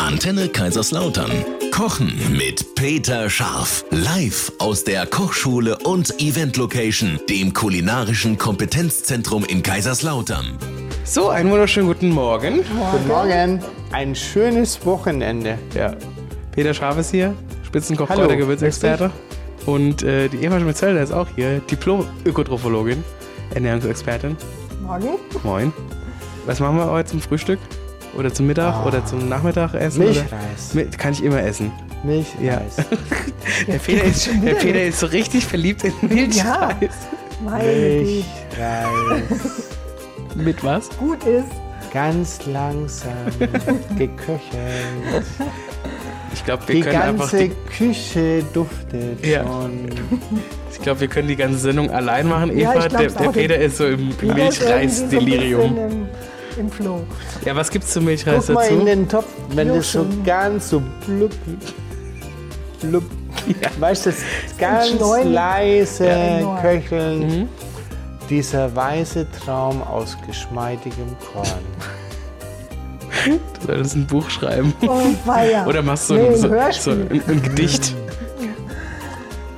Antenne Kaiserslautern. Kochen mit Peter Scharf. Live aus der Kochschule und Event Location, dem kulinarischen Kompetenzzentrum in Kaiserslautern. So, einen wunderschönen guten Morgen. Guten Morgen. Ein schönes Wochenende. Ja. Peter Scharf ist hier, Spitzenkoch, Hallo, Kräuter, Gewürzexperte. Und äh, die Eva Schmitzelder ist auch hier, Diplom-Ökotrophologin, Ernährungsexpertin. Morgen. Moin. Was machen wir heute zum Frühstück? Oder zum Mittag oder zum Nachmittagessen? Milchreis. Oder? Kann ich immer essen. Milchreis. Ja. Der Peter, ist, der Peter ist so richtig verliebt in Milchreis. Meine Güte. Milchreis. Mit was? Gut ist. Ganz langsam geköchelt. Ich glaube, wir Die können einfach ganze die, Küche duftet Ja. schon. ich glaube, wir können die ganze Sendung allein machen. Ja, Eva, ich der, der. Peter ist so im Milchreis-Delirium. Im, Flow. Ja, was gibt's zum Milchreis Guck mal dazu? in den Topf, wenn das so ganz so blub, blub, weißt du, das ganz leise Genau. köcheln. Mhm. Dieser weiße Traum aus geschmeidigem Korn. Du solltest ein Buch schreiben. Oh, weia. Oder machst du nee, ein, ein so, so ein, ein Gedicht.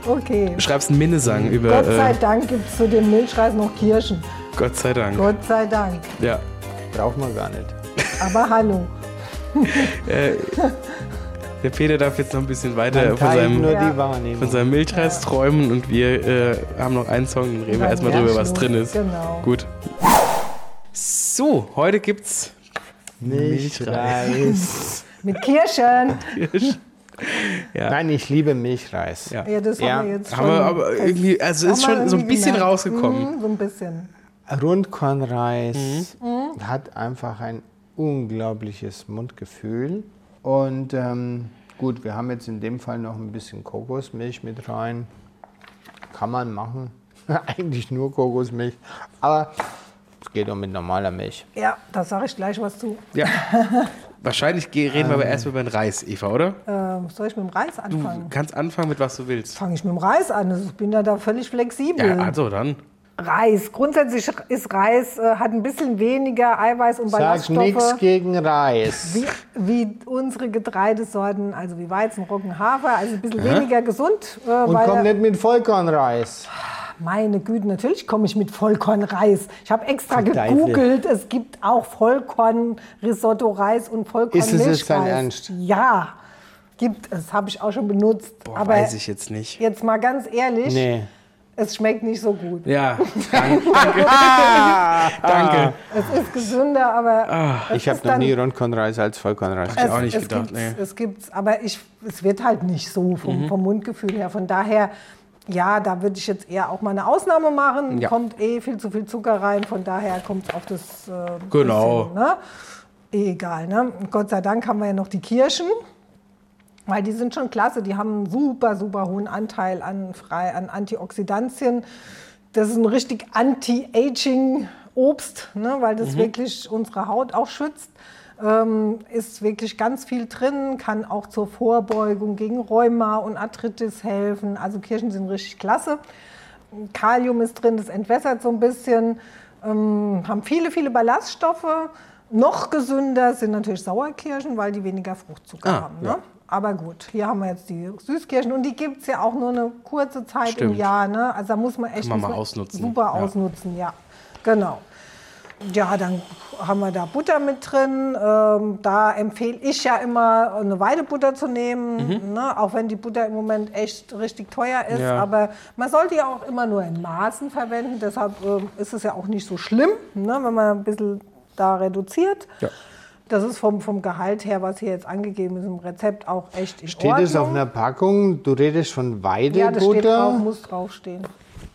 Okay. Du schreibst einen Minnesang über Gott sei äh, Dank gibt es zu dem Milchreis noch Kirschen. Gott sei Dank. Gott sei Dank. Ja. Braucht man gar nicht. Aber hallo. Äh, der Peter darf jetzt noch ein bisschen weiter von seinem, nur Ja. von seinem Milchreis träumen und wir äh, haben noch einen Song, dann reden wir erstmal drüber, was drin ist. Genau. Gut. So, heute gibt's Milchreis. Mit Kirschen. Ja. Nein, ich liebe Milchreis. Ja. Ja, das Ja, haben wir jetzt Haben wir schon aber irgendwie, also ist schon so ein bisschen gemerkt. rausgekommen. Mhm, so ein bisschen. Rundkornreis Mhm. Hat einfach ein unglaubliches Mundgefühl. Und ähm, gut, wir haben jetzt in dem Fall noch ein bisschen Kokosmilch mit rein. Kann man machen. Eigentlich nur Kokosmilch. Aber es geht auch mit normaler Milch. Ja, da sage ich gleich was zu. Ja. Wahrscheinlich reden wir aber erst über den Reis, Eva, oder? Ähm, soll ich mit dem Reis Du anfangen? kannst anfangen mit was du willst. Fange ich mit dem Reis an. Also ich bin ja da völlig flexibel. Ja, also dann. Reis. Grundsätzlich ist Reis, äh, hat ein bisschen weniger Eiweiß und Sag Ballaststoffe. nichts gegen Reis. Wie, wie unsere Getreidesorten, also wie Weizen, Roggen, Hafer, also ein bisschen weniger gesund. Äh, Und komm nicht mit Vollkornreis. Meine Güte, natürlich komme ich mit Vollkornreis. Ich habe extra gegoogelt, es gibt auch Vollkorn-Risotto-Reis und Ist es jetzt dein Vollkorn-Milchreis. Ernst? Ja, gibt es, habe ich auch schon benutzt. Boah, Aber weiß ich jetzt nicht. jetzt mal ganz ehrlich, Nee. Es schmeckt nicht so gut. Ja, danke. danke. Es ist gesünder, aber es Ich habe noch dann- nie Rundkornreis als Vollkornreis. ich auch nicht es gedacht, Gibt's, nee. Es gibt's, aber ich, es wird halt nicht so Mhm. vom, vom Mundgefühl her. Von daher, ja, da würde ich jetzt eher auch mal eine Ausnahme machen. Ja. Kommt eh viel zu viel Zucker rein, von daher kommt es auf das. Äh, Genau. Bisschen, ne? Eh Egal, ne? Und Gott sei Dank haben wir ja noch die Kirschen. Weil die sind schon klasse, die haben einen super, super hohen Anteil an, frei, an Antioxidantien. Das ist ein richtig Anti-Aging-Obst, ne, weil das wirklich unsere Haut auch schützt. Ähm, ist wirklich ganz viel drin, kann auch zur Vorbeugung gegen Rheuma und Arthritis helfen. Also Kirschen sind richtig klasse. Kalium ist drin, das entwässert so ein bisschen. Ähm, haben viele, viele Ballaststoffe. Noch gesünder sind natürlich Sauerkirschen, weil die weniger Fruchtzucker Ah, haben. Ne? ja. Aber gut, hier haben wir jetzt die Süßkirschen und die gibt es ja auch nur eine kurze Zeit Stimmt. im Jahr. Ne? Also da muss man echt man muss ausnutzen. super Ja. ausnutzen, ja. Genau. Ja, dann haben wir da Butter mit drin. Ähm, da empfehle ich ja immer, eine Weidebutter zu nehmen, Mhm. ne? auch wenn die Butter im Moment echt richtig teuer ist. Ja. Aber man sollte ja auch immer nur in Maßen verwenden. Deshalb ähm, ist es ja auch nicht so schlimm, ne? wenn man ein bisschen da reduziert. Ja. Das ist vom, vom Gehalt her, was hier jetzt angegeben ist im Rezept, auch echt in Steht Ordnung. es auf einer Packung? Du redest von Ja, das steht drauf, Weidebutter? muss draufstehen.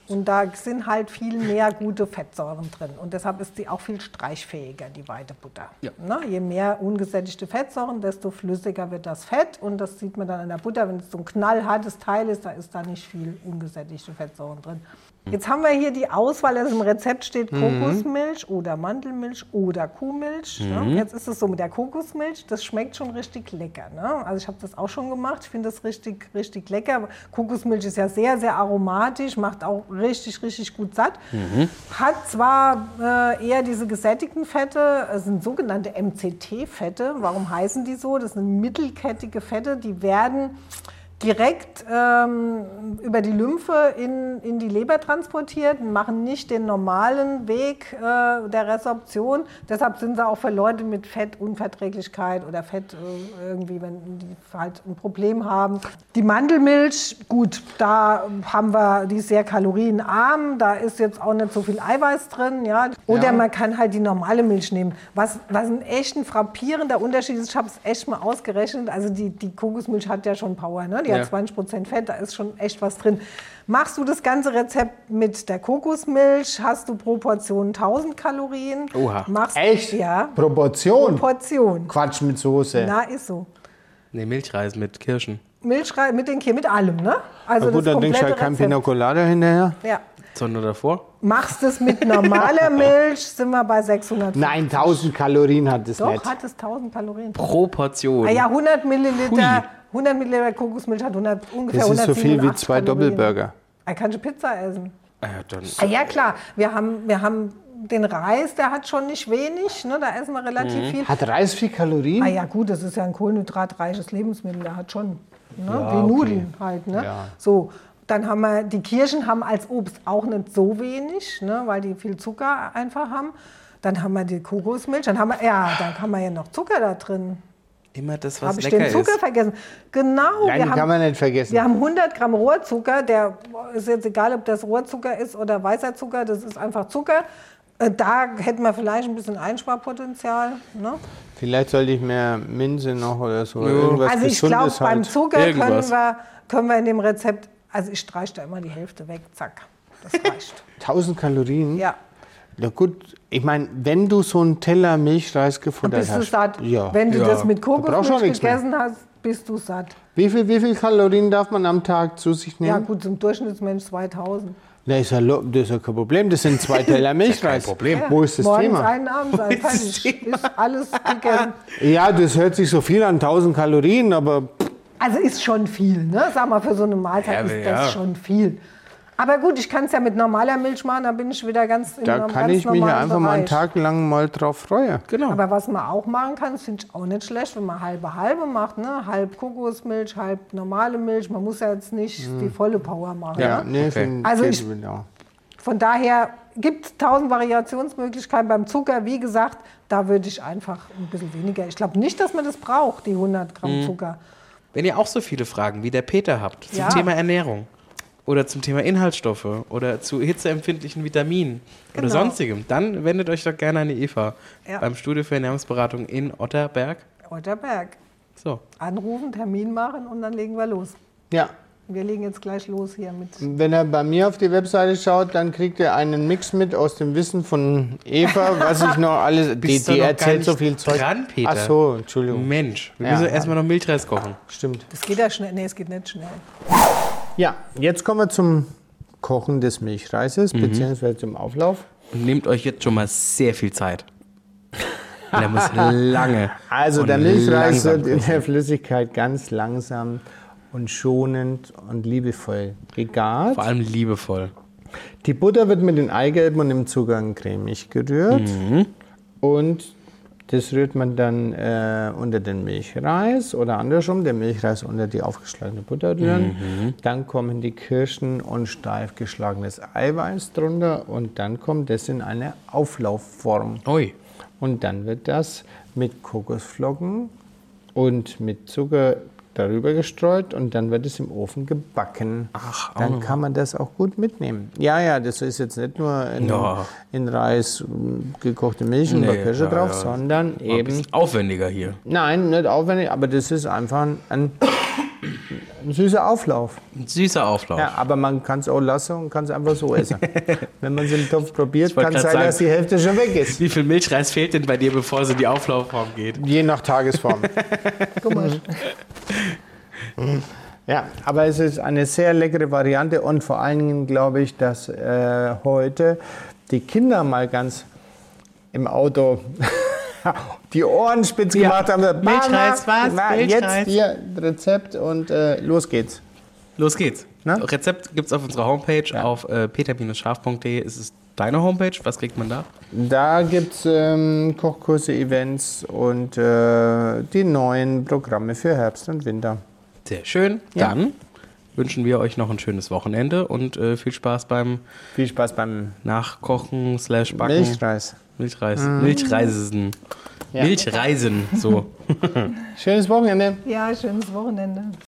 Und da sind halt viel mehr gute Fettsäuren drin. Und deshalb ist die auch viel streichfähiger, die Weidebutter. Ja. Ne? Je mehr ungesättigte Fettsäuren, desto flüssiger wird das Fett. Und das sieht man dann an der Butter. Wenn es so ein knallhartes Teil ist, da ist da nicht viel ungesättigte Fettsäuren drin. Jetzt haben wir hier die Auswahl, also im Rezept steht Mhm. Kokosmilch oder Mandelmilch oder Kuhmilch. Mhm. Ne? Jetzt ist es so mit der Kokosmilch, das schmeckt schon richtig lecker. Ne? Also ich habe das auch schon gemacht, ich finde das richtig, richtig lecker. Kokosmilch ist ja sehr, sehr aromatisch, macht auch richtig, richtig gut satt. Mhm. Hat zwar äh, eher diese gesättigten Fette, es sind sogenannte MCT-Fette. Warum heißen die so? Das sind mittelkettige Fette, die werden direkt ähm, über die Lymphe in, in die Leber transportiert und machen nicht den normalen Weg äh, der Resorption. Deshalb sind sie auch für Leute mit Fettunverträglichkeit oder Fett äh, irgendwie, wenn die halt ein Problem haben. Die Mandelmilch, gut, da haben wir, die ist sehr kalorienarm, da ist jetzt auch nicht so viel Eiweiß drin. Ja. Oder Ja. man kann halt die normale Milch nehmen. Was, was ein echt ein frappierender Unterschied ist, ich habe es echt mal ausgerechnet, also die, die Kokosmilch hat ja schon Power, ne? Die Ja. hat 20% Fett, da ist schon echt was drin. Machst du das ganze Rezept mit der Kokosmilch, hast du pro Portion 1000 Kalorien. Oha. Machst, Echt? Ja, Proportion? Portion. Quatsch mit Soße. Na, ist so. Nee, Milchreis mit Kirschen. Milchreis mit den Kier, mit allem, ne? Also Na gut, dann denkst du halt kein Rezept. Pina Colada hinterher. Ja. Sonne davor? Machst es mit normaler Milch, sind wir bei 600. Nein, 1000 Kalorien hat es Doch, nicht. hat es 1000 Kalorien. Pro Portion. Ah ja, 100 Milliliter, Hui. 100 Milliliter Kokosmilch hat 100, ungefähr Das ist so 187 viel wie zwei Kalorien. Doppelburger. Ah, kannst du Pizza essen? Ah ja. Ah, ja, klar. Wir haben, wir haben den Reis, der hat schon nicht wenig. Ne? Da essen wir relativ Mhm. viel. Hat Reis viel Kalorien? Ah ja, gut, das ist ja ein kohlenhydratreiches Lebensmittel. Der hat schon, ne? Ja, wie okay. Nudeln halt. Ne? Ja. So, dann haben wir, die Kirschen haben als Obst auch nicht so wenig, ne? weil die viel Zucker einfach haben. Dann haben wir die Kokosmilch, dann haben wir, ja, dann haben wir ja noch Zucker da drin. Immer das, was Habe ich lecker den Zucker ist. vergessen? Genau. Nein, wir die haben, kann man nicht vergessen. wir haben 100 Gramm Rohrzucker, der ist jetzt egal, ob das Rohrzucker ist oder weißer Zucker, das ist einfach Zucker. Äh, Da hätten wir vielleicht ein bisschen Einsparpotenzial. Ne? Vielleicht sollte ich mehr Minze noch oder so. Irgendwas Also ich glaube, Gesundes beim halt. Zucker können wir, können wir in dem Rezept, also ich streiche da immer die Hälfte weg, zack, das reicht. 1000 Kalorien? ja, Na gut, ich meine, wenn du so einen Teller Milchreis dann gefuttert bist du hast. satt. Ja. Wenn du Ja. das mit Kokosmilch gegessen hast, bist du satt. Wie viel, wie viel Kalorien darf man am Tag zu sich Ja nehmen? gut, zum Durchschnittsmensch 2000. Na, ist ja, das ist ja kein Problem. Das sind zwei Teller Milchreis. Problem. Wo ist das Morgens Thema? einen Abend sein, fertig. Ist alles gegessen. Ja, das hört sich so viel an, 1000 Kalorien, aber Also ist schon viel, ne? Sag mal, für so eine Mahlzeit Ja, ist das ja. schon viel. Aber gut, ich kann es ja mit normaler Milch machen, dann bin ich wieder ganz in da kann ganz ich mich ja einfach mal einen Bereich. Tag lang mal drauf freuen. Genau. Aber was man auch machen kann, das finde ich auch nicht schlecht, wenn man halbe halbe macht, ne? Halb Kokosmilch, halb normale Milch. Man muss ja jetzt nicht die volle Power machen. Ja, Ne? nee, Okay. Also ich- genau. Von daher gibt es tausend Variationsmöglichkeiten. Beim Zucker, wie gesagt, da würde ich einfach ein bisschen weniger. Ich glaube nicht, dass man das braucht, die 100 Gramm Zucker. Wenn ihr auch so viele Fragen wie der Peter habt zum Ja. Thema Ernährung oder zum Thema Inhaltsstoffe oder zu hitzeempfindlichen Vitaminen oder Genau. sonstigem, dann wendet euch doch gerne an die Eva Ja. beim Studio für Ernährungsberatung in Otterberg. Otterberg. So, Anrufen, Termin machen und dann legen wir los. Ja, Wir legen jetzt gleich los hier mit. wenn er bei mir auf die Webseite schaut, dann kriegt er einen Mix mit aus dem Wissen von Eva, was ich noch alles. Die, die noch gar erzählt so viel Zeug. dran, Peter? Ach so, Entschuldigung. Mensch, wir Ja. müssen erstmal noch Milchreis kochen. Stimmt. Das geht ja schnell. Nee, es geht nicht schnell. Ja, jetzt kommen wir zum Kochen des Milchreises, Mhm. beziehungsweise zum Auflauf. Und nehmt euch jetzt schon mal sehr viel Zeit. Der muss lange. Also der Milchreis wird in der Flüssigkeit ganz langsam und schonend und liebevoll gegart. Vor allem liebevoll. Die Butter wird mit den Eigelben und dem Zucker cremig gerührt. Mhm. Und das rührt man dann äh, unter den Milchreis oder andersrum, den Milchreis unter die aufgeschlagene Butter rühren. Mhm. Dann kommen die Kirschen und steif geschlagenes Eiweiß drunter und dann kommt das in eine Auflaufform. Ui. Und dann wird das mit Kokosflocken und mit Zucker darüber gestreut und dann wird es im Ofen gebacken. Ach, auch dann kann man das auch gut mitnehmen. Ja, ja, das ist jetzt nicht nur in, Ja. in Reis mm, gekochte Milch und Nee, Kirsche ja, drauf, ja. sondern eben, aufwendiger hier. nein, nicht aufwendig, aber das ist einfach ein, ein, ein süßer Auflauf. Ein süßer Auflauf. Ja, aber man kann es auch lassen und kann es einfach so essen. Wenn man es im Topf probiert, kann es sein, dass sagen- die Hälfte schon weg ist. Wie viel Milchreis fehlt denn bei dir, bevor es in die Auflaufform geht? Je nach Tagesform. Guck mal. Ja, aber es ist eine sehr leckere Variante und vor allen Dingen glaube ich, dass äh, heute die Kinder mal ganz im Auto die Ohren spitz Ja. gemacht haben. Mama, Milchreis, was? na, Milchreis? Jetzt hier Rezept und äh, los geht's. Los geht's. Na? Rezept gibt's auf unserer Homepage auf äh, peter-scharf.de. Ist es deine Homepage? Was kriegt man da? Da gibt es ähm, Kochkurse, Events und äh, die neuen Programme für Herbst und Winter. Sehr schön. Ja. Dann wünschen wir euch noch ein schönes Wochenende und äh, viel Spaß beim Viel Spaß beim Nachkochen slash Backen. Milchreis. Milchreis. Milchreisen. Ja. Milchreisen. So. Schönes Wochenende. Ja, schönes Wochenende.